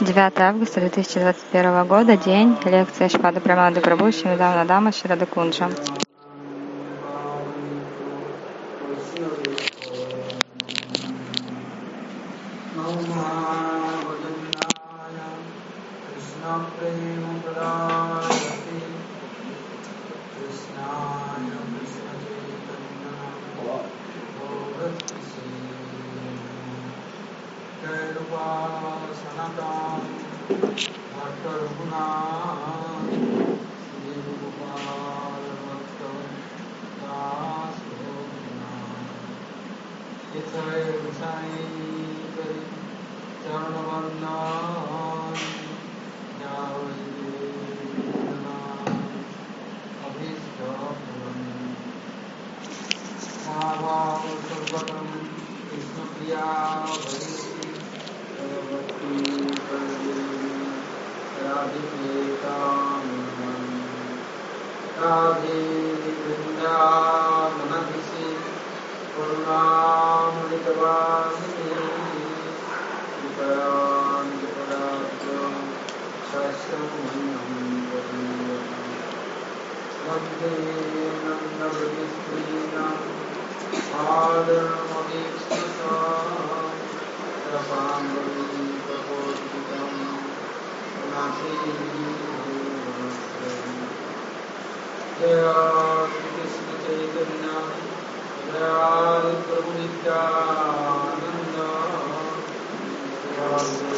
9 августа 2021 года, день, лекция Шпада Прамады Прабhu Шимидавна Дама Шрада Кунджа.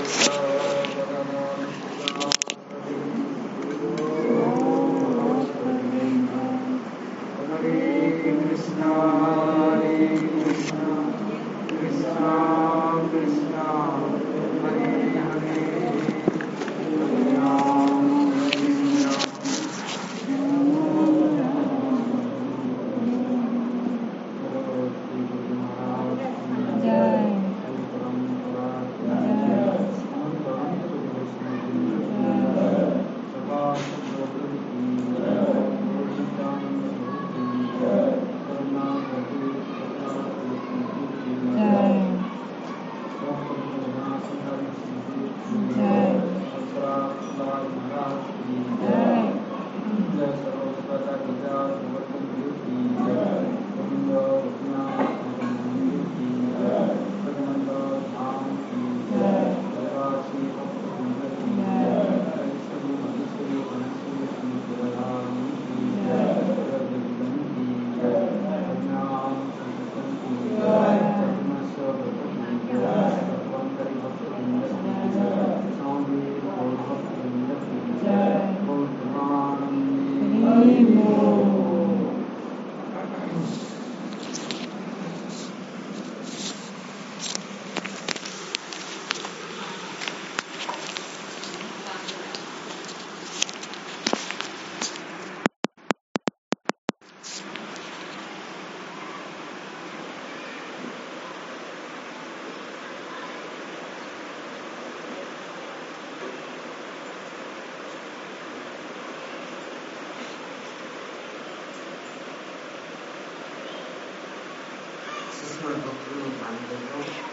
Bye.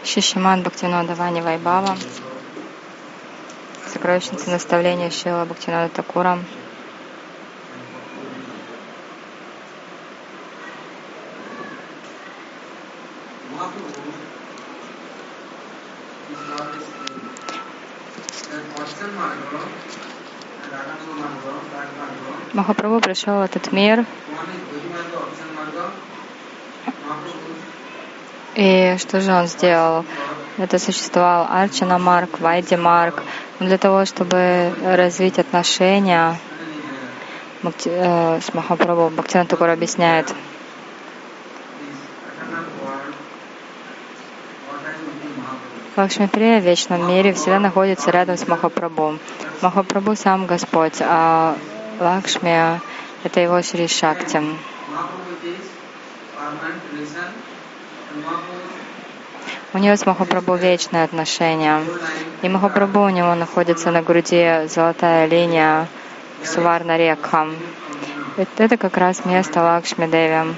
Шишиман Бхактинода Вани Вайбава, сокровищница наставления Шила Бхактинода Такура, Махапрабху пришел в этот мир и что же он сделал? Это существовал Арчана Марк, Вайди Марк. Для того, чтобы развить отношения э, с Махапрабху, Бхактина Такур объясняет, Лакшмиприя в вечном мире всегда находится рядом с Махапрабху. Махапрабху сам Господь, а Лакшми — это его Шри Шакти. У него с Махапрабху вечное отношение. И Махапрабху у него находится на груди золотая линия Суварна Рекха. Это как раз место Лакшми Деви.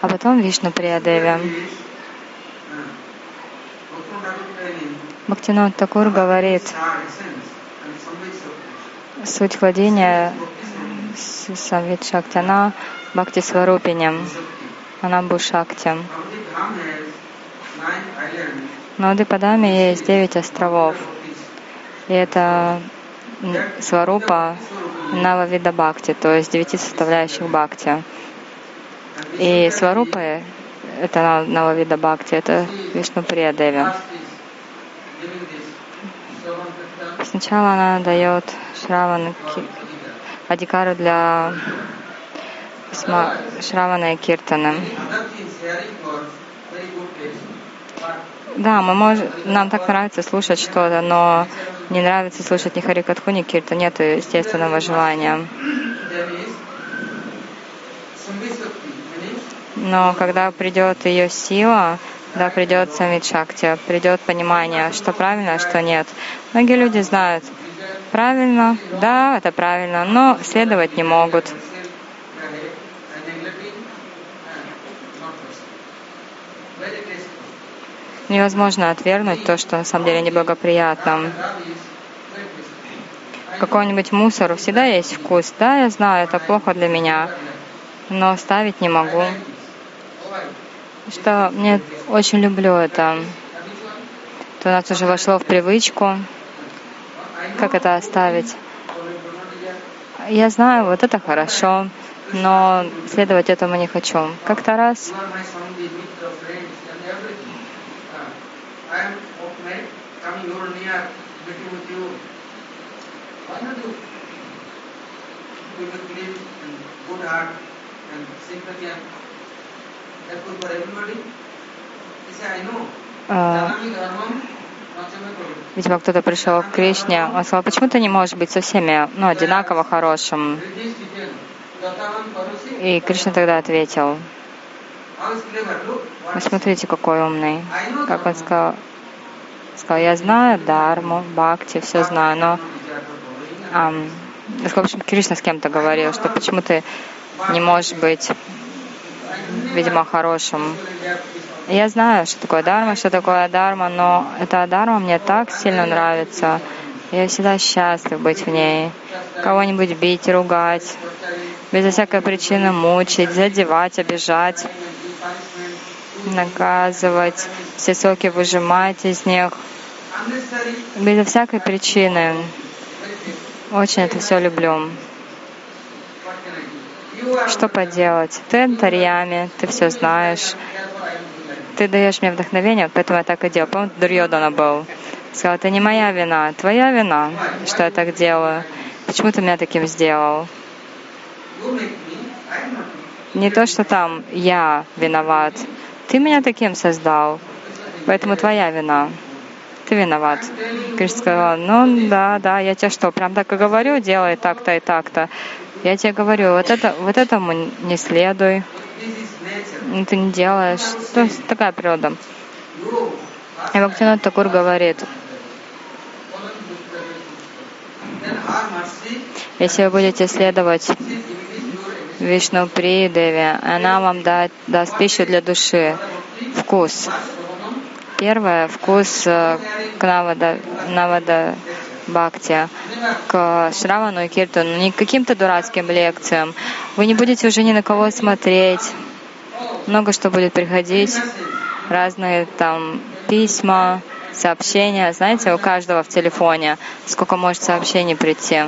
А потом Вишну Приядеви. Бхактинот Такур говорит, суть владения Самвит Шакти, она Бхакти Сварупине, она Бушакти. Но в Дипадаме есть девять островов. И это Сварупа Нававида Бхакти, то есть девяти составляющих Бхакти. И Сварупа это Нававида Бхакти, это Вишну Приядеви. Сначала она дает Шраван Адикару для Шравана и Киртана. Да, мы можем, нам так нравится слушать что-то, но не нравится слушать ни Харикатху, ни Кирта, нет естественного желания. Но когда придет ее сила, да, придет самит придет понимание, что правильно, а что нет. Многие люди знают, правильно, да, это правильно, но следовать не могут. Невозможно отвергнуть то, что на самом деле неблагоприятно. Какой-нибудь мусор всегда есть вкус. Да, я знаю, это плохо для меня, но оставить не могу. Что мне очень люблю это. То у нас уже вошло в привычку. Как это оставить? Я знаю, вот это хорошо, но следовать этому не хочу. Как-то раз а, видимо, кто-то пришел к Кришне, он сказал, почему ты не можешь быть со всеми ну, одинаково хорошим? И Кришна тогда ответил, вы смотрите, какой умный. Как он сказал, сказал, я знаю Дарму, Бхакти, все знаю, но ам, в общем, Кришна с кем-то говорил, что почему ты не можешь быть, видимо, хорошим. Я знаю, что такое дарма, что такое дарма, но эта дарма мне так сильно нравится. Я всегда счастлив быть в ней. Кого-нибудь бить, ругать, безо всякой причины мучить, задевать, обижать, наказывать, все соки выжимать из них, безо всякой причины. Очень это все люблю. Что поделать? Ты Антарьями, ты все знаешь. Ты даешь мне вдохновение, поэтому я так и делаю. Помню, Дурьодана был. Сказал, это не моя вина, твоя вина, что я так делаю. Почему ты меня таким сделал? Не то, что там я виноват. Ты меня таким создал, поэтому твоя вина ты виноват. Кришна сказал, ну да, да, я тебе что, прям так и говорю, делай так-то и так-то. Я тебе говорю, вот, это, вот этому не следуй, ты не делаешь. То есть такая природа. И Бхактинат Такур говорит, если вы будете следовать Вишну При Деви, она вам даст, даст пищу для души, вкус. Первое — вкус э, к Навада, Навада Бхакти, к Шравану и Киртану, не к каким-то дурацким лекциям. Вы не будете уже ни на кого смотреть. Много что будет приходить, разные там письма, сообщения. Знаете, у каждого в телефоне сколько может сообщений прийти.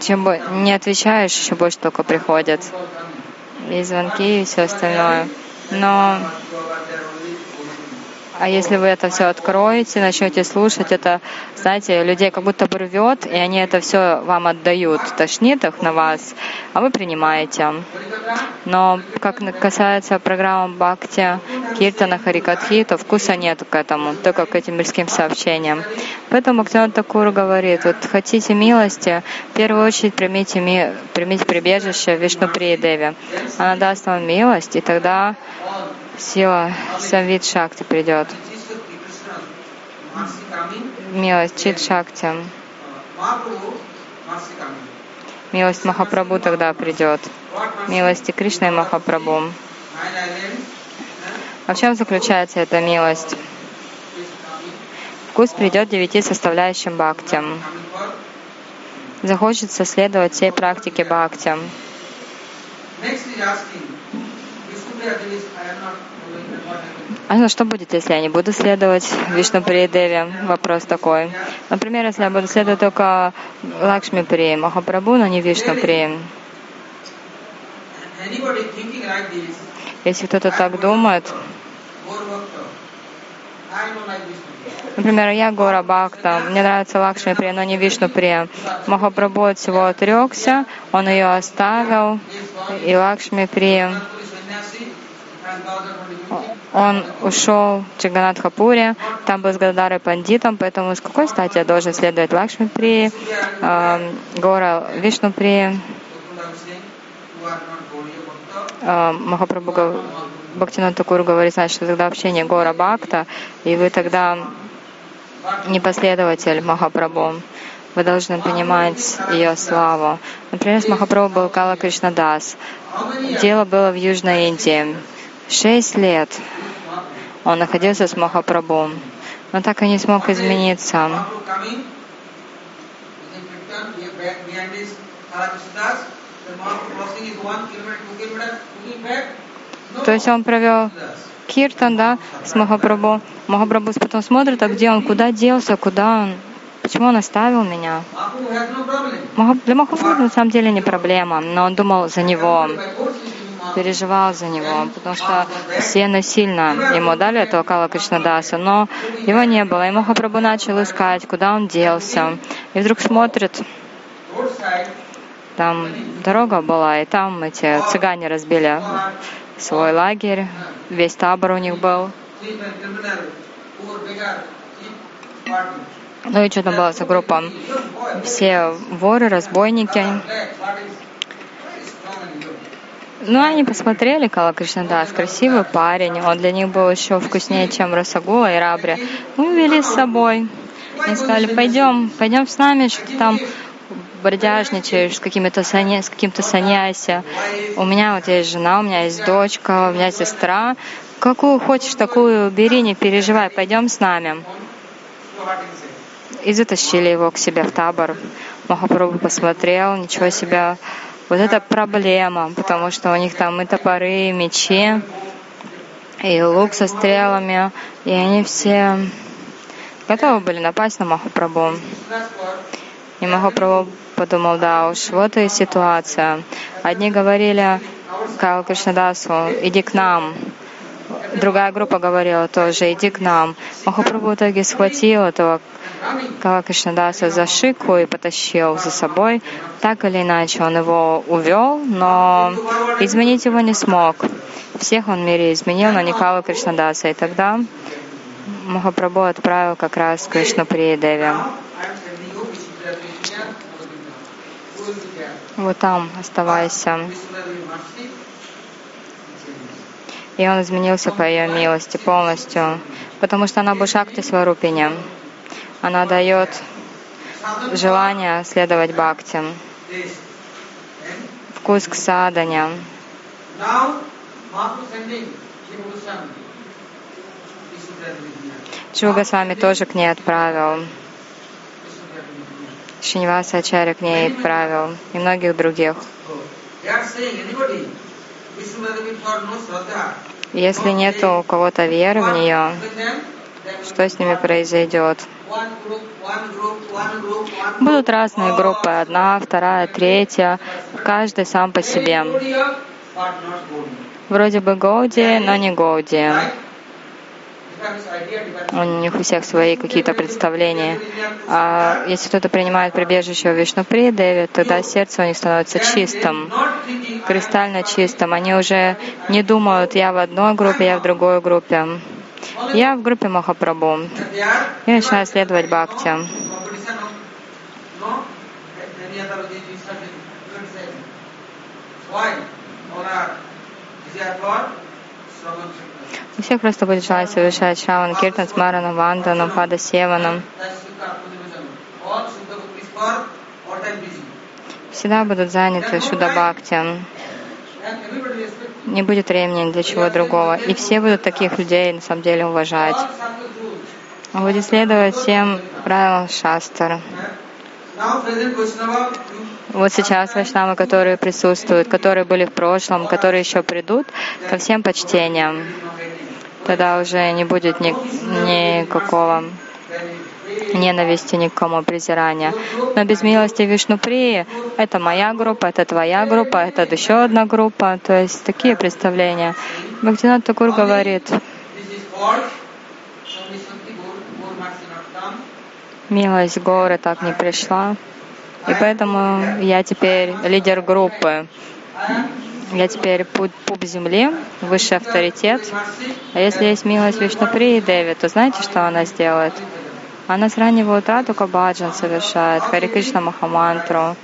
Чем не отвечаешь, еще больше только приходит и звонки, и все остальное. Но а если вы это все откроете, начнете слушать, это, знаете, людей как будто бы рвет, и они это все вам отдают, тошнит их на вас, а вы принимаете. Но как касается программы Бхакти, Киртана, Харикатхи, то вкуса нет к этому, только к этим мирским сообщениям. Поэтому Бхактиван Такур говорит, вот хотите милости, в первую очередь примите, ми, примите прибежище Вишну Деви. Она даст вам милость, и тогда сила Самвид Шакти придет. Милость Чит Шакти. Милость Махапрабху тогда придет. Милости Кришны и Махапрабху. А в чем заключается эта милость? Вкус придет девяти составляющим бхакти. Захочется следовать всей практике бхакти. А ну, что будет, если я не буду следовать Вишну Деве? Вопрос такой. Например, если я буду следовать только Лакшми При, Махапрабху, но не Вишну При. Если кто-то так думает, Например, я Гора Бхакта, мне нравится Лакшми Прия, но не Вишну Прия. Махапрабху от всего отрекся, он ее оставил, и Лакшми Прия он ушел в Чаганатхапуре, там был с Гададарой пандитом, поэтому с какой стати я должен следовать Лакшми При, э, Гора Вишну При, э, Махапрабху Бхактинат Такур говорит, значит, что тогда вообще не Гора Бхакта, и вы тогда не последователь Махапрабху. Вы должны понимать ее славу. Например, с Махапрабху был Кала Кришнадас. Дело было в Южной Индии. Шесть лет он находился с Махапрабху, но так и не смог измениться. То есть он провел киртан, да, с Махапрабху. Махапрабху потом смотрит, а где он, куда делся, куда он, почему он оставил меня. Для Махапрабху на самом деле не проблема, но он думал за него, переживал за него, потому что все насильно ему дали этого Кала Кришнадаса, но его не было. И Махапрабху начал искать, куда он делся. И вдруг смотрит, там дорога была, и там эти цыгане разбили свой лагерь, весь табор у них был. Ну и что там была за группа? Все воры, разбойники. Ну, они посмотрели Кала Кришнадас, красивый парень, он для них был еще вкуснее, чем Расагула и Рабри. Мы вели с собой. Они сказали, пойдем, пойдем с нами, что то там бродяжничаешь с, какими-то саня, с каким-то саньяси. У меня вот есть жена, у меня есть дочка, у меня сестра. Какую хочешь, такую бери, не переживай, пойдем с нами. И затащили его к себе в табор. Махапрабху посмотрел, ничего себе. Вот это проблема, потому что у них там и топоры, и мечи, и лук со стрелами, и они все готовы были напасть на Махапрабху. И Махапрабху подумал, да уж, вот и ситуация. Одни говорили Кал Кришнадасу, иди к нам. Другая группа говорила тоже, иди к нам. Махапрабху в итоге схватил этого Кала Кришнадаса за шику и потащил за собой. Так или иначе он его увел, но изменить его не смог. Всех он в мире изменил, но не Кала Кришнадаса. И тогда Махапрабху отправил как раз Кришну Приедеве. Вот там оставайся. И он изменился по ее милости полностью, потому что она Бушакти Сварупиня. Она дает желание следовать бхакти, вкус к садане. Чуга с вами тоже к ней отправил. Шиниваса Ачаря к ней отправил и многих других. Если нет у кого-то веры в нее, что с ними произойдет? Будут разные группы, одна, вторая, третья, каждый сам по себе. Вроде бы Гауди, но не Гауди. У них у всех свои какие-то представления. А если кто-то принимает прибежище в Вишнупри, Деви, тогда сердце у них становится чистым, кристально чистым. Они уже не думают, я в одной группе, я в другой группе. Я в группе Махапрабху. И начинаю следовать Бхакти. У всех просто будет желание совершать Шаван, Киртан, Смарану, Вандану, Пада Севаном. Всегда будут заняты Шуда Бхакти. Не будет времени ни для чего другого. И все будут таких людей на самом деле уважать. Будет следовать всем правилам шастр. Вот сейчас вайшнавы, которые присутствуют, которые были в прошлом, которые еще придут, ко всем почтениям. Тогда уже не будет ни, никакого ненависти никому, презирания. Но без милости Вишнуприи это моя группа, это твоя группа, это еще одна группа. То есть такие представления. Бхактинат Такур говорит, милость горы так не пришла, и поэтому я теперь лидер группы. Я теперь пуп, пуп земли, высший авторитет. А если есть милость Вишнупри и Деви, то знаете, что она сделает? Она с раннего утра только баджан совершает, Хари Кришна Махамантру,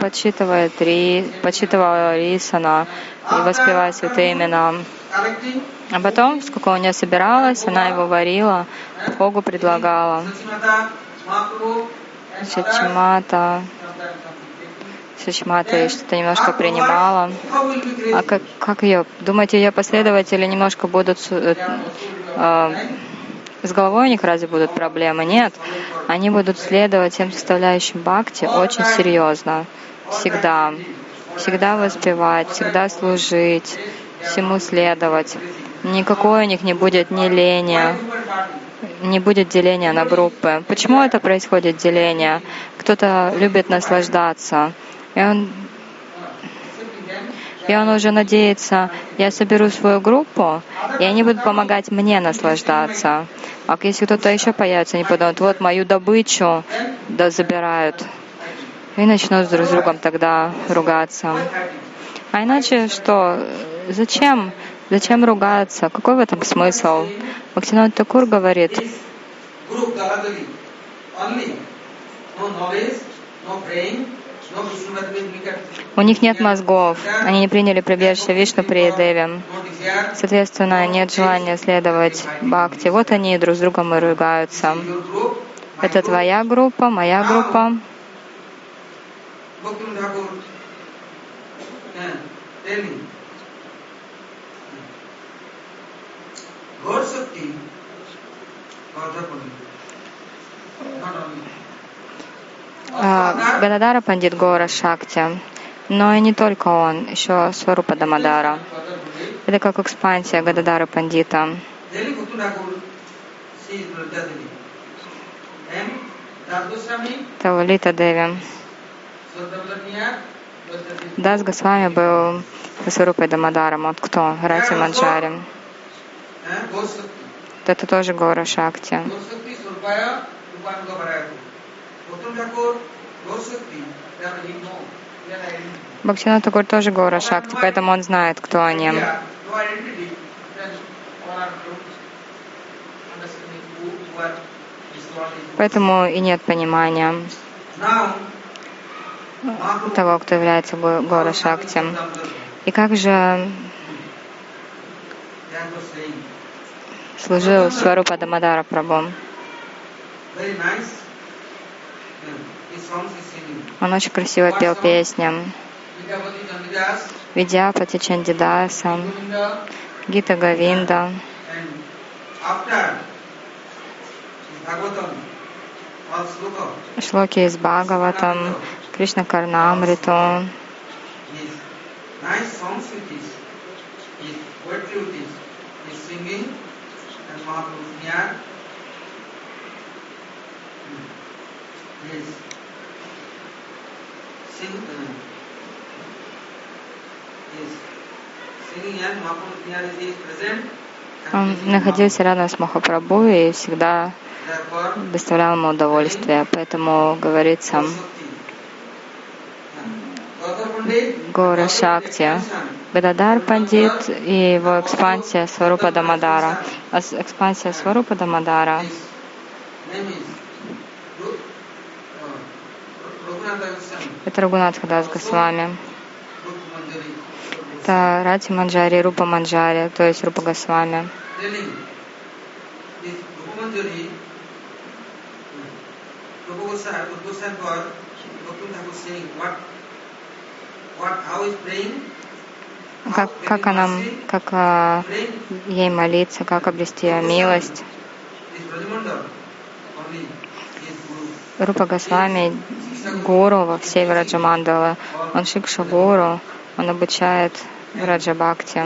подсчитывает ри, подсчитывала рисана и воспевает святые имена. А потом, сколько у нее собиралось, она его варила, Богу предлагала. Шачимата, Шачимата что-то немножко принимала. А как, как ее? Думаете, ее последователи немножко будут э, э, с головой у них разве будут проблемы? Нет. Они будут следовать всем составляющим бхакти очень серьезно. Всегда. Всегда воспевать, всегда служить, всему следовать. Никакой у них не будет ни лени, не будет деления на группы. Почему это происходит деление? Кто-то любит наслаждаться, и он и он уже надеется, я соберу свою группу, и они будут помогать мне наслаждаться. А если кто-то еще появится, они подумают, вот мою добычу да забирают. И начнут друг с другом тогда ругаться. А иначе что? Зачем? Зачем ругаться? Какой в этом смысл? Бхактинат Такур говорит, у них нет мозгов, они не приняли прибежище Вишну при Деве. Соответственно, нет желания следовать Бхакти. Вот они друг с другом и ругаются. Это твоя группа, моя группа. А, Гададара Пандит Гора Шакти, но и не только он, еще Сварупа Дамадара. Это как экспансия Гададара Пандита. Тавалита Деви. Дас Госвами был Сварупой Дамадаром. Вот кто? Рати Маджари. Это тоже гора Шакти. Бхактина Такур тоже Гора Шакти, поэтому он знает, кто они. Поэтому и нет понимания. Того, кто является Гора Шакти. И как же служил Сварупа Дамадара Прабhu? Он очень красиво пел песни. Видяпати Чандидаса, Гита Гавинда. Шлоки из Бхагаватам, Кришна Карнамриту. Он находился рядом с Махапрабху и всегда доставлял ему удовольствие. Поэтому говорится Гора Шакти, Гададар Пандит и его экспансия Сварупа Дамадара. А экспансия Сварупа Дамадара это Рагунатха Дас Госвами. Это Рати Манджари, Рупа Манджари, то есть Рупа Госвами. как, как она, как а, ей молиться, как обрести милость. Рупа Госвами гуру во всей Враджамандала. Он Шикша гуру, он обучает Враджабхакти.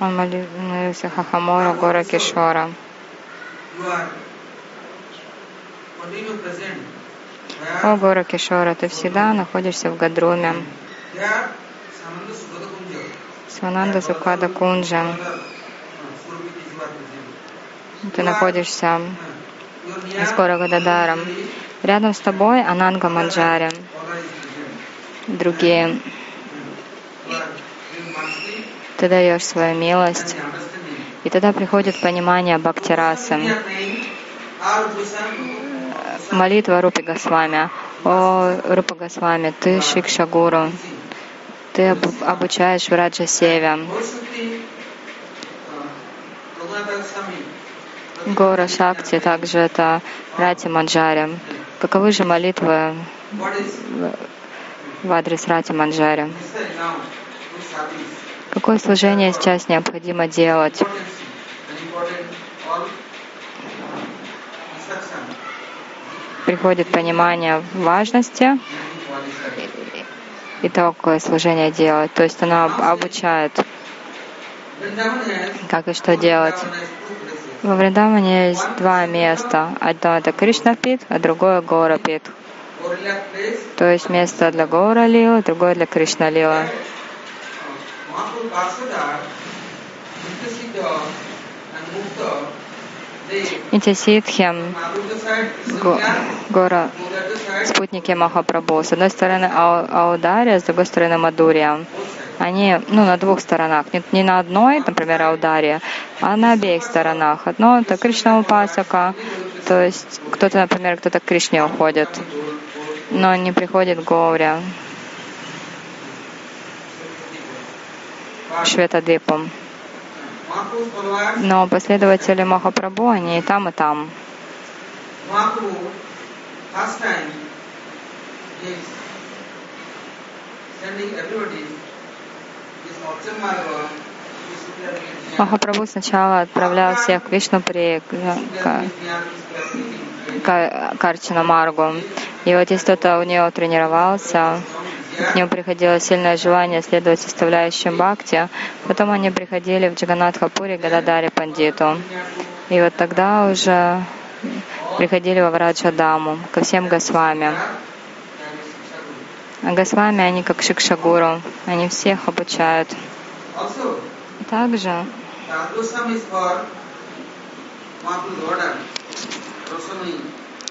Он молился Хахамора Гора Кишора. О, Гора Кишора, ты всегда находишься в Гадруме. Свананда Сукада Кунджа. Ты находишься с Гора Гададаром. Рядом с тобой Ананга Манджари. Другие. Ты даешь свою милость. И тогда приходит понимание Бхактирасы молитва Рупи Госвами. О, Рупа Госвами, ты Шикша Гуру, ты обучаешь Враджа Севе. Гора Шакти, также это Рати Манджари. Каковы же молитвы в адрес Рати Манджари? Какое служение сейчас необходимо делать? приходит понимание важности и того, какое служение делать. То есть она обучает, как и что делать. Во Вриндаване есть два места. Одно это Кришнапит, а другое Горапит. То есть место для Гора Лила, другое для Кришна Лила. Эти ситхи, гора, спутники Махапрабху. С одной стороны Аудария, с другой стороны Мадурия. Они ну, на двух сторонах. Не, не на одной, например, Аудария, а на обеих сторонах. Одно это Кришна Упасака, то есть кто-то, например, кто-то к Кришне уходит, но не приходит к Гауре. Шветадвипам. Но последователи Махапрабху, они и там, и там. Махапрабху сначала отправлял всех к Вишнупри, к, к, к Арчина Маргу. И вот если кто-то у нее тренировался, к нему приходило сильное желание следовать составляющим бхакти. Потом они приходили в Джаганатхапури Гададари Пандиту. И вот тогда уже приходили во Враджадаму ко всем Госвами. А Госвами, они как Шикшагуру, они всех обучают. Также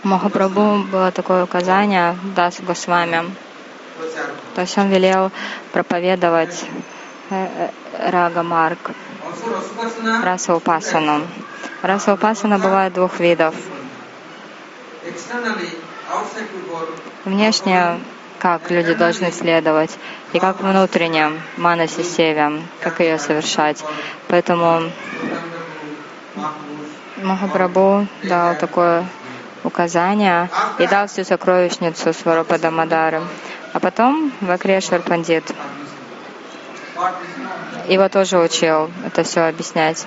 Махапрабху было такое указание Дас Госвами. То есть он велел проповедовать э, э, Рага Марк, Раса Упасану. Раса Упасана бывает двух видов. Внешне, как люди должны следовать, и как внутренне, манаси севе, как ее совершать. Поэтому Махапрабху дал такое указание и дал всю сокровищницу Сварупада Мадары. А потом Вакрешвар Пандит его тоже учил это все объяснять.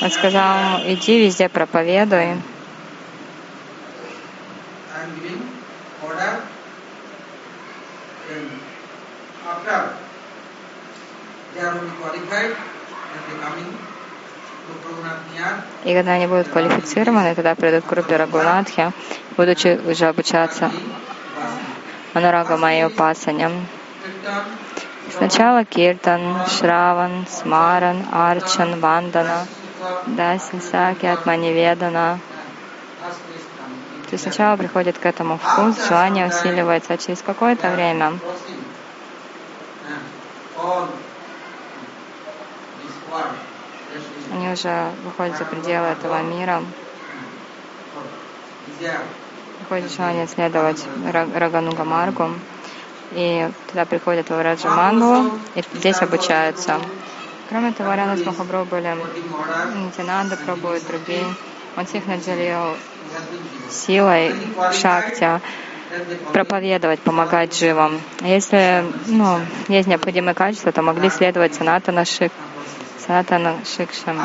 Он сказал, иди везде проповедуй. И когда они будут квалифицированы, тогда придут к группе Рагунатхи, будучи уже обучаться Анурага Майя Упасаням. Сначала Киртан, Шраван, Смаран, Арчан, Вандана, Дасин, Саки, Атманиведана. То есть сначала приходит к этому вкус, желание усиливается, а через какое-то время они уже выходят за пределы этого мира. Приходит желание следовать Рагануга Маргу. И туда приходят в Раджамангу и здесь обучаются. Кроме того, рядом с Махапрабху были Нитянанда Прабhu и другие. Он всех наделил силой шакти проповедовать, помогать живым. Если ну, есть необходимые качества, то могли следовать Санатана Шик, Санатана Шикшам,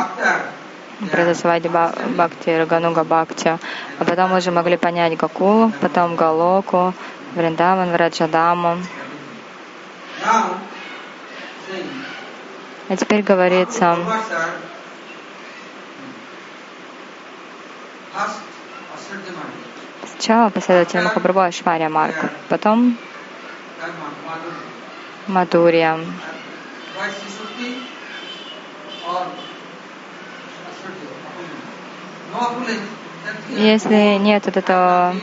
Прадасвади Бхакти, Рагануга Бхакти. А потом уже могли понять Гакулу, потом Галоку, Вриндаван, Враджадаму. А теперь говорится, сначала последователь Махапрабху Ашвария Марк, потом Мадурия. Если нет вот этого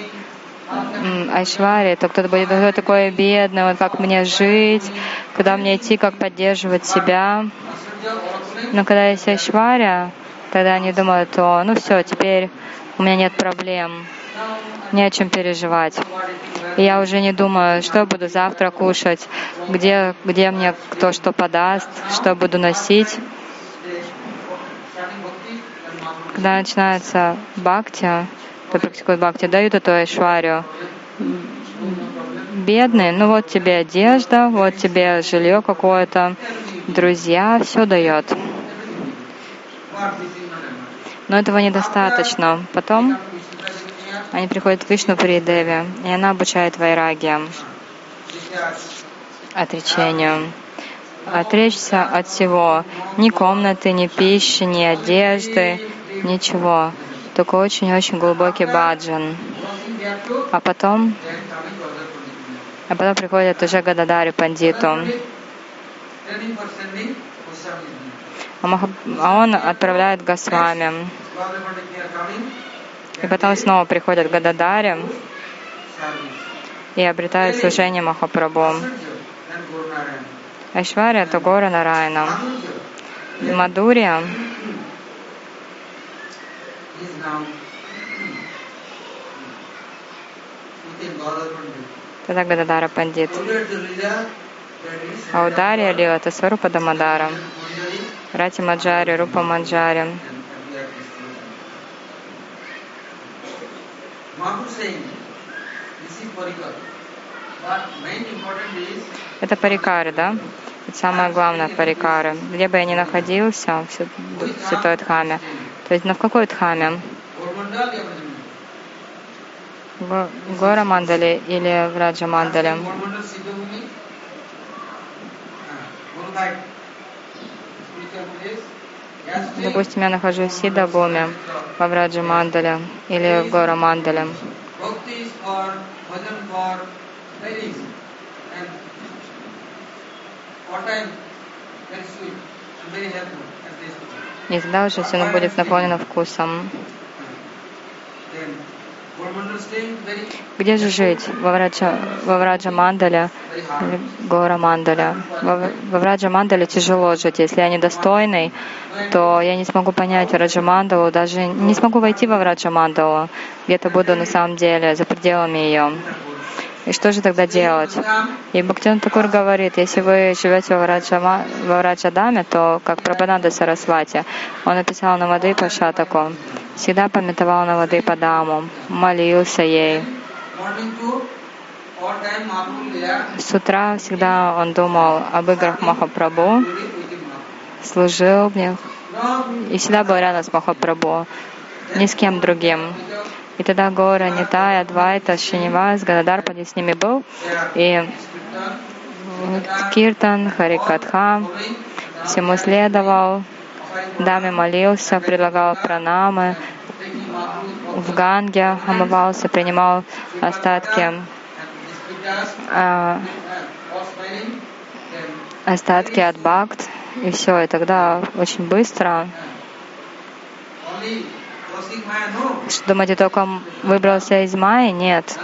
Айшвари, то кто-то будет, кто такой бедный, вот как мне жить, куда мне идти, как поддерживать себя. Но когда есть Айшвария, тогда они думают, о, ну все, теперь у меня нет проблем, не о чем переживать. И я уже не думаю, что буду завтра кушать, где, где мне кто что подаст, что буду носить. Когда начинается бхакти, кто практикует бхакти, дают эту айшварию. Бедный, ну вот тебе одежда, вот тебе жилье какое-то, друзья, все дает. Но этого недостаточно. Потом они приходят к Вишну Придеве, и она обучает вайрагиям, отречению. Отречься от всего. Ни комнаты, ни пищи, ни одежды, ничего только очень-очень глубокий баджан. А потом, а потом приходит уже Гададари Пандиту. А, а он отправляет Госвами. И потом снова приходят Гададари и обретают служение Махапрабху. Айшвария — это Гора Нарайна. Мадурия Тогда Гададара Пандит. А удария Лила — это Сварупа Дамадара. Рати Маджари, Рупа Маджари. Это парикары, да? Это самое главное парикары. Где бы я ни находился в Святой Дхаме, то есть, на в какой дхаме? В Гора Мандале или в Раджа Мандале? Допустим, я нахожусь в Сидабуме, в Враджа Мандале или в Гора Мандале. И тогда уже все будет наполнено вкусом. Где же жить? Во Враджа, во Враджа Мандале или Гора Мандале? Во, во Враджа Мандале тяжело жить. Если я недостойный, то я не смогу понять Враджа Мандалу, даже не смогу войти во Враджа Мандалу. Где-то буду на самом деле за пределами ее. И что же тогда делать? И Бхактин Такур говорит, если вы живете во Враджама, во Враджадаме, то как Прабхананда Сарасвати, он написал на воды по Шатаку, всегда пометовал на воды по Даму, молился ей. С утра всегда он думал об играх Махапрабху, служил в них и всегда был рядом с Махапрабху, ни с кем другим. И тогда Гора, Нитай, Адвайта, Шинивас, Гададарпади с ними был. И Киртан, Харикатха, всему следовал, даме молился, предлагал пранамы, в Ганге омывался, принимал остатки а, остатки от бхакт, и все, и тогда очень быстро что думаете, только выбрался из Майи? Нет.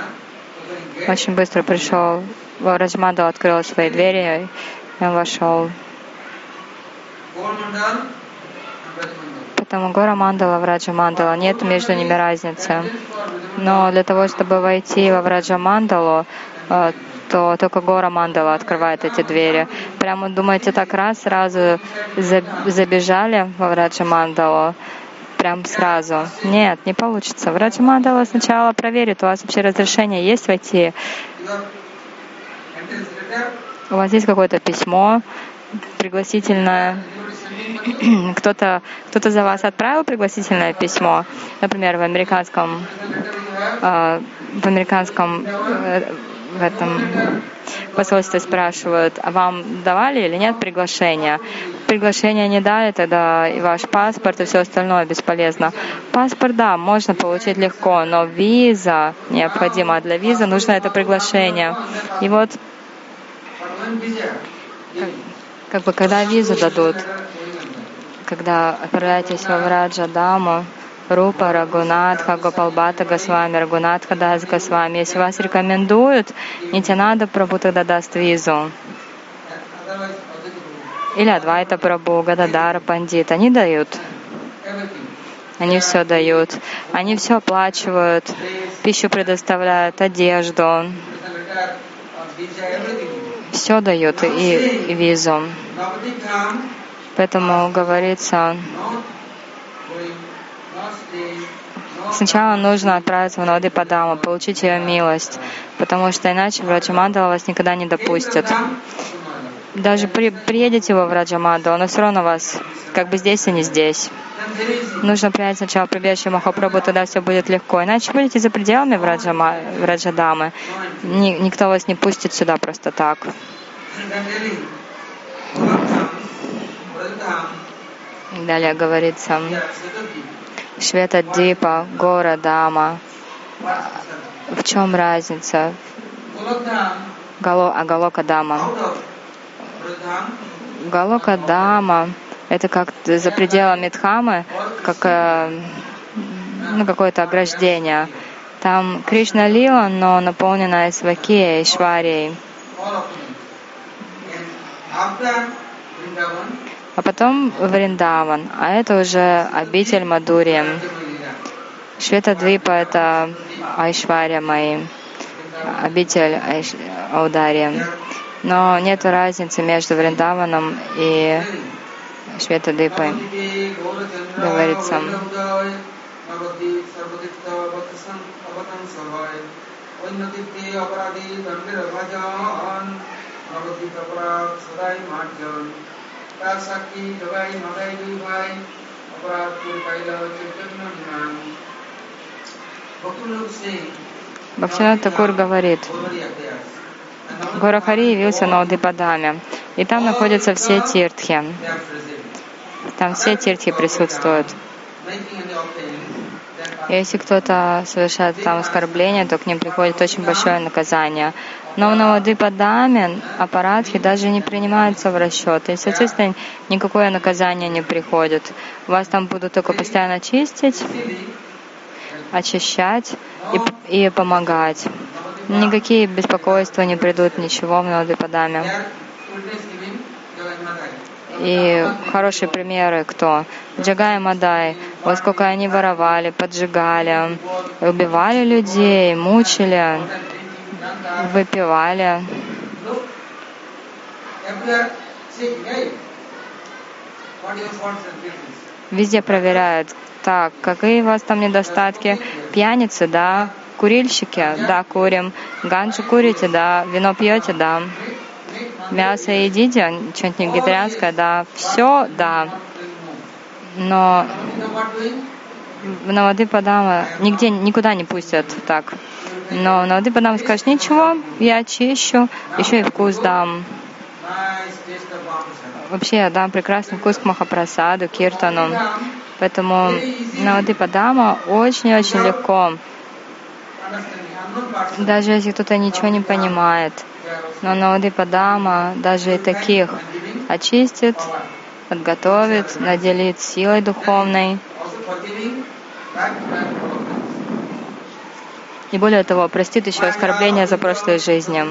Очень быстро пришел. Раджманду открыл свои двери, и он вошел. Поэтому Гора Мандала, Враджа Мандала, нет между ними разницы. Но для того, чтобы войти во Враджа Мандалу, э, что только Гора Мандала открывает эти двери. Прямо думаете, так раз сразу забежали во Враджа Мандалу, прям сразу. Нет, не получится. Враджа Мандала сначала проверит, у вас вообще разрешение есть войти. У вас есть какое-то письмо пригласительное, кто-то кто за вас отправил пригласительное письмо, например, в американском, э, в американском э, в этом посольстве спрашивают, а вам давали или нет приглашения? Приглашение не дали, тогда и ваш паспорт, и все остальное бесполезно. Паспорт, да, можно получить легко, но виза необходима. А для визы нужно это приглашение. И вот как бы когда визу дадут, когда отправляетесь во Враджа Даму, Рупа, Рагунатха, Гопалбата Госвами, Рагунатха Дас Госвами. Если вас рекомендуют, Нитянада Прабhu тогда даст визу. Или Адвайта Прабу, Гададара Пандит. Они дают. Они все дают. Они все оплачивают, пищу предоставляют, одежду. Все дают и, и визу. Поэтому говорится, Сначала нужно отправиться в Навадипадаму, получить ее милость, потому что иначе Враджамандала вас никогда не допустит. Даже при, приедете во Враджамандалу, но все равно вас как бы здесь и не здесь. Нужно принять сначала прибежище Махапрабху, тогда все будет легко. Иначе будете за пределами Враджама, Враджадамы. Ни, никто вас не пустит сюда просто так. Далее говорится, Швета Дипа, Гора Дама. В чем разница? Гало, а Галока Дама. Галока Дама — это как за пределами Дхамы, как э, ну, какое-то ограждение. Там Кришна Лила, но наполненная Свакией, Шварией. А потом Вриндаван, а это уже обитель Мадури. Швета Двипа — это Айшвария мои, обитель Айш... Аудария. Но нет разницы между Вриндаваном и Швета Двипой. Говорится, তার সাক্ষী জগাই মাগাই দুই ভাই অপরাধ করে পাইল চৈতন্য বিমান Бхактинат Такур говорит, Горахари явился на Удипадаме, и там находятся все тиртхи. Там все тиртхи присутствуют. Если кто-то совершает там оскорбление, то к ним приходит очень большое наказание. Но в Навадипадаме аппаратхи даже не принимаются в расчет, и, соответственно, никакое наказание не приходит. Вас там будут только постоянно чистить, очищать и, и помогать. Никакие беспокойства не придут, ничего в Навадипадаме. И хорошие примеры кто? Джагай и Мадай. Вот сколько они воровали, поджигали, убивали людей, мучили, выпивали. Везде проверяют, так, какие у вас там недостатки? Пьяницы, да. Курильщики, да, курим. Ганджу курите, да. Вино пьете, да мясо едите, что-нибудь вегетарианское, да, все, да. Но в Навадипадама нигде, никуда не пустят так. Но Навадипадама скажет, ничего, я очищу, еще и вкус дам. Вообще я дам прекрасный вкус к Махапрасаду, Киртану. Поэтому Навадипадама очень-очень легко. Даже если кто-то ничего не понимает. Но Навадипадама даже и таких очистит, подготовит, наделит силой духовной. И более того, простит еще оскорбления за прошлые жизни.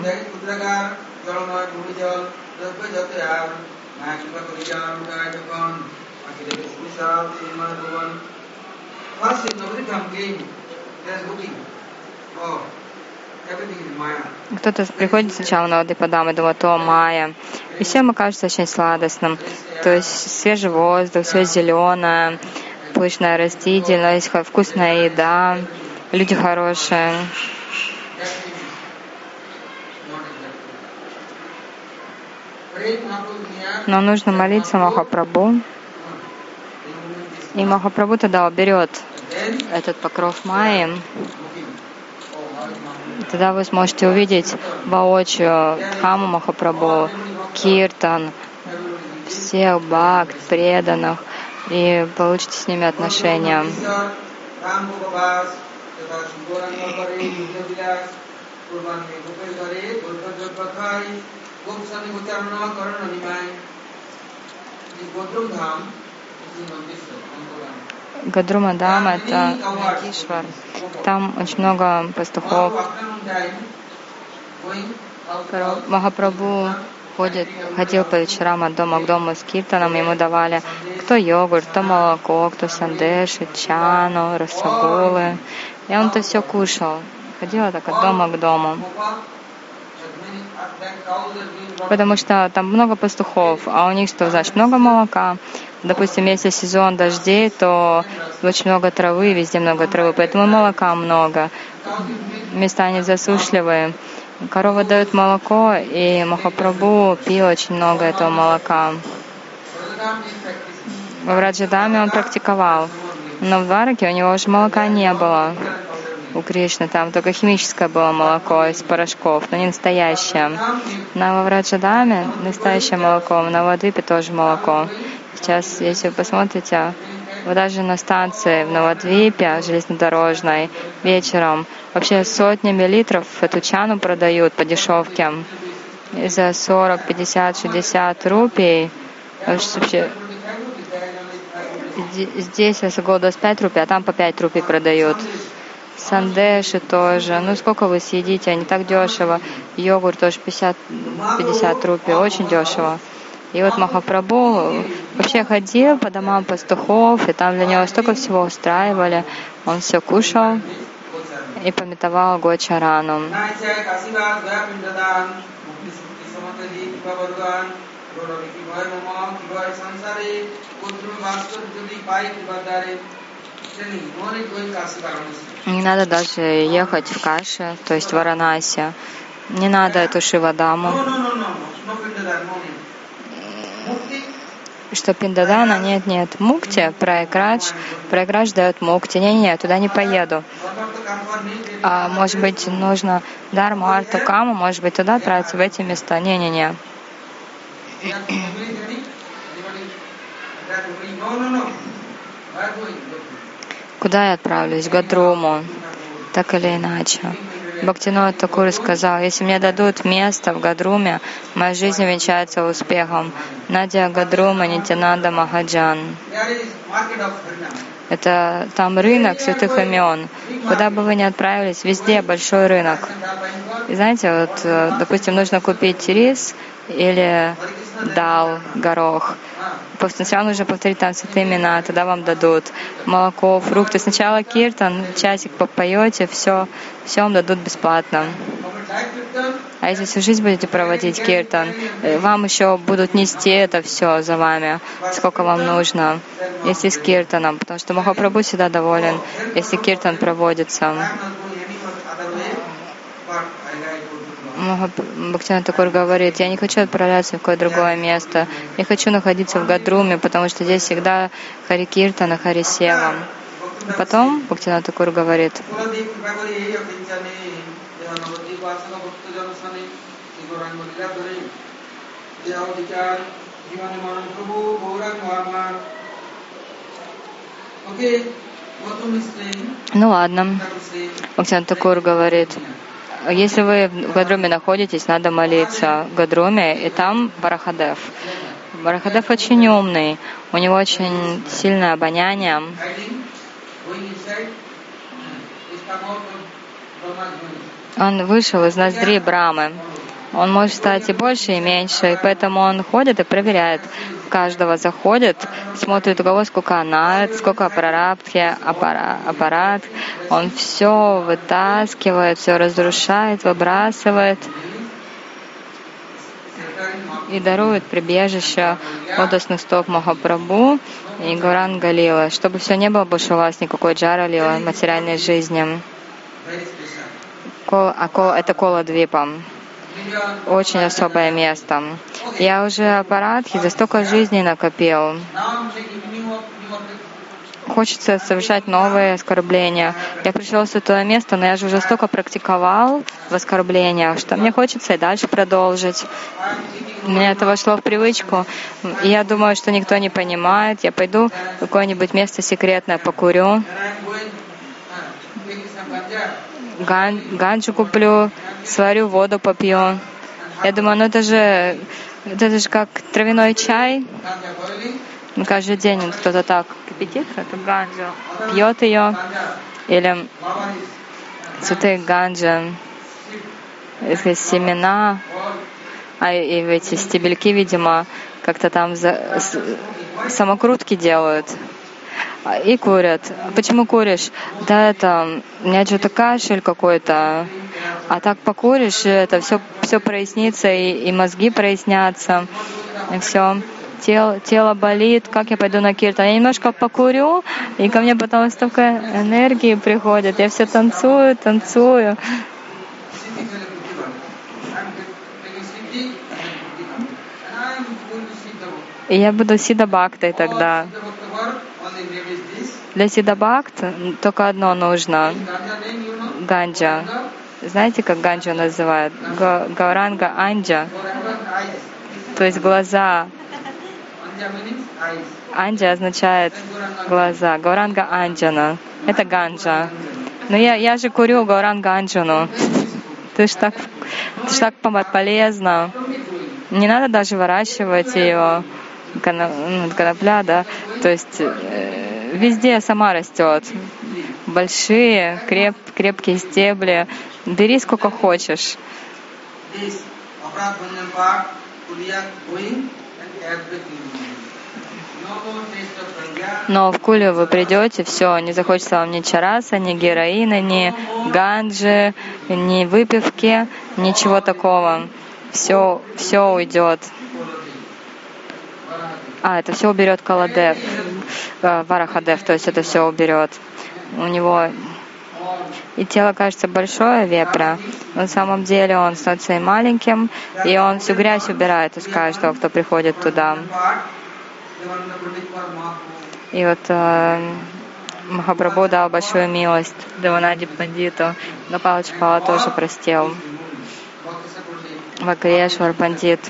Кто-то приходит сначала на Вадипадам и думает, о, майя. И все ему кажется очень сладостным. То есть свежий воздух, все зеленое, пышная растительность, вкусная еда, люди хорошие. Но нужно молиться Махапрабху. И Махапрабху тогда уберет этот покров Майи. Тогда вы сможете увидеть воочию Дхаму Махапрабху, Киртан, всех бхакт, преданных, и получите с ними отношения. Гадрумадам — это Накишвар. Там очень много пастухов. Махапрабху ходит, ходил по вечерам от дома к дому с киртаном, ему давали кто йогурт, кто молоко, кто сандеши, чану, расагулы. И он это все кушал. Ходила так от дома к дому. Потому что там много пастухов, а у них что, значит, много молока. Допустим, если сезон дождей, то очень много травы, везде много травы, поэтому молока много. Места они засушливые. Корова дает молоко, и Махапрабху пил очень много этого молока. В Враджадаме он практиковал, но в Двараке у него уже молока не было. У Кришны там только химическое было молоко из порошков, но не настоящее. На Вавраджадаме настоящее молоко, на Вадвипе тоже молоко. Сейчас, если вы посмотрите, вот даже на станции в Новодвипе, железнодорожной, вечером вообще сотнями литров эту чану продают по дешевке. За 40, 50, 60 рупий вообще здесь Расагол 25 рупий, а там по 5 рупий продают. Сандеши тоже. Ну, сколько вы съедите, они так дешево. Йогурт тоже 50, 50 рупий, очень дешево. И вот Махапрабху вообще ходил по домам пастухов, и там для него столько всего устраивали. Он все кушал и пометовал Гочарану. Не надо даже ехать в Каши, то есть в Варанаси. Не надо эту Шивадаму. Что Пиндадана, нет, нет, Мукти, Прайградж, Прайградж дает Мукти, не, не, туда не поеду. А может быть, нужно Дарму, Арту, Каму, может быть, туда отправиться, в эти места, не, не, не. Куда я отправлюсь? Гадруму, так или иначе. Бхактинот Такур сказал, если мне дадут место в Гадруме, моя жизнь венчается успехом. Надя Гадрума Нитянанда Махаджан. Это там рынок святых имен. Куда бы вы ни отправились, везде большой рынок. И знаете, вот, э, допустим, нужно купить рис или дал, горох. Сначала нужно повторить там святые имена, тогда вам дадут молоко, фрукты. Сначала киртан, часик попоете, все, все вам дадут бесплатно. А если всю жизнь будете проводить киртан, э, вам еще будут нести это все за вами, сколько вам нужно, если с киртаном, потому что Махапрабху всегда доволен, если киртан проводится. Бхактина Такур говорит, я не хочу отправляться в какое-то другое место. Я хочу находиться в Гадруме, потому что здесь всегда Хари Киртана, Хари Сева. Потом Бхактина Такур говорит, ну ладно. Бхактина Такур говорит, если вы в Гадруме находитесь, надо молиться в Гадруме, и там Барахадев. Барахадев очень умный, у него очень сильное обоняние. Он вышел из ноздри Брамы. Он может стать и больше, и меньше, и поэтому он ходит и проверяет, каждого заходит, смотрит у кого сколько анат, сколько прарабдхи, аппарат, аппарат. Он все вытаскивает, все разрушает, выбрасывает и дарует прибежище лотосных стоп Махапрабху и Гуран Галила, чтобы все не было больше у вас никакой джара лила материальной жизни. А это Кола Двипа. Очень особое место. Я уже аппаратхи за столько жизней накопил. Хочется совершать новые оскорбления. Я пришел в святое место, но я же уже столько практиковал в оскорблениях, что мне хочется и дальше продолжить. У меня это вошло в привычку. Я думаю, что никто не понимает. Я пойду в какое-нибудь место секретное, покурю ган, ганджу куплю, сварю воду, попью. Я думаю, ну это же, это же как травяной чай. Ну, каждый день кто-то так кипятит эту ганджу, пьет ее. Или цветы ганджа, семена, а и эти стебельки, видимо, как-то там за, самокрутки делают и курят. Почему куришь? Да, это у меня что-то кашель какой-то. А так покуришь, это все, все прояснится, и, и мозги прояснятся, и все. Тело, тело болит, как я пойду на киртан? Я немножко покурю, и ко мне потом столько энергии приходит. Я все танцую, танцую. И я буду сида бхактой тогда. Для Сидабхакт только одно нужно — ганджа. Знаете, как ганджа называют? Гауранга Анджа, то есть глаза. Анджа означает глаза. Гауранга Анджана. Это ганджа. Но я, я же курю Гауранга Анджану. Ты ж так, ты ж так полезно. Не надо даже выращивать ее, конопля, да. То есть э, везде сама растет. Большие, креп, крепкие стебли. Бери сколько хочешь. Но в Кулю вы придете, все, не захочется вам ни чараса, ни героина, ни ганджи, ни выпивки, ничего такого. Все, все уйдет. А, это все уберет Каладев, э, Варахадев, то есть это все уберет. У него и тело кажется большое вепра, но на самом деле он становится и маленьким, и он всю грязь убирает из каждого, кто приходит туда. И вот э, Махапрабху дал большую милость Деванади Пандиту, но Палач Пала тоже простил. Вакрешвар Пандит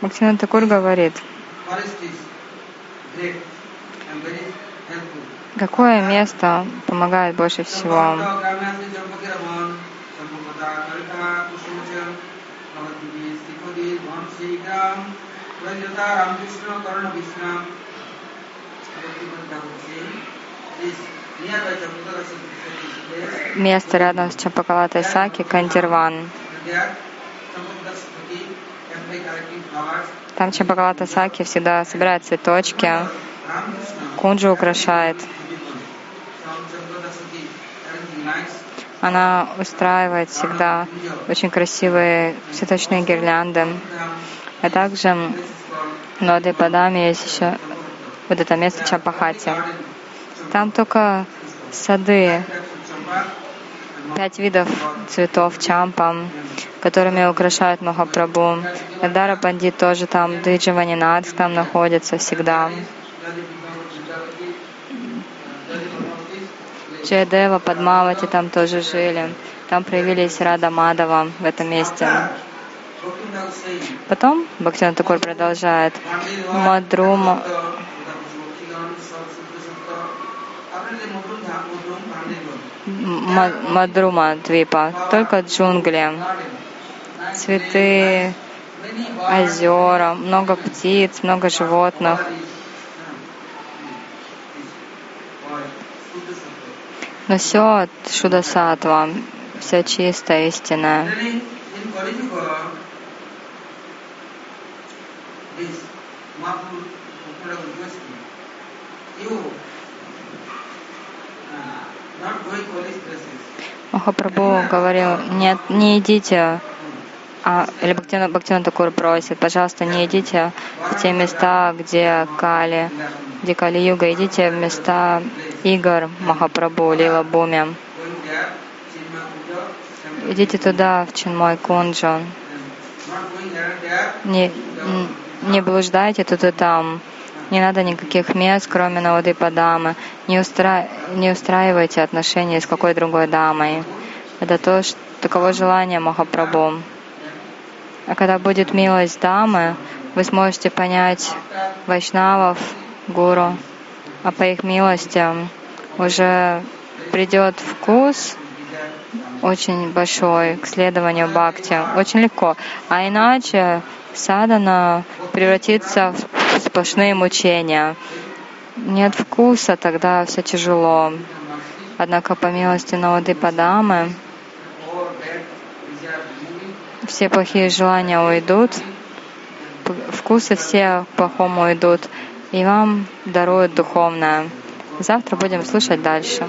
Бхактивinoda Такур говорит, какое место помогает больше всего? Место рядом с Чапакалатой Саки, Кандирван. Там Чапакалата Саки всегда собирает цветочки, кунджу украшает. Она устраивает всегда очень красивые цветочные гирлянды. А также в Нодипадаме есть еще вот это место Чапахати. Там только сады, пять видов цветов чампа, которыми украшают Махапрабху. Дара Пандит тоже там, Диджаванинат там находится всегда. Джайдева, Падмавати там тоже жили. Там проявились Рада Мадава в этом месте. Потом Бхактиван Такур продолжает. Мадрума Мадрума Двипа, только джунгли, цветы, озера, много птиц, много животных. Но все Шудасатва, все чистое, истинное. Махапрабху говорил, нет, не идите, а, или Бхактина, Бхактина Такур просит, пожалуйста, не идите в те места, где Кали, где Кали Юга, идите в места игр Махапрабху, Лила Буми. Идите туда, в Чинмой Кунджу. Не, не блуждайте тут и там. Не надо никаких мест, кроме Навадипадамы. Не, устра... не устраивайте отношения с какой другой дамой. Это то, что... таково желание Махапрабху. А когда будет милость дамы, вы сможете понять вайшнавов, гуру, а по их милостям уже придет вкус очень большой к следованию бхакти. Очень легко. А иначе садана превратится в сплошные мучения. Нет вкуса, тогда все тяжело. Однако по милости Навады Падамы все плохие желания уйдут, вкусы все плохому уйдут, и вам даруют духовное. Завтра будем слушать дальше.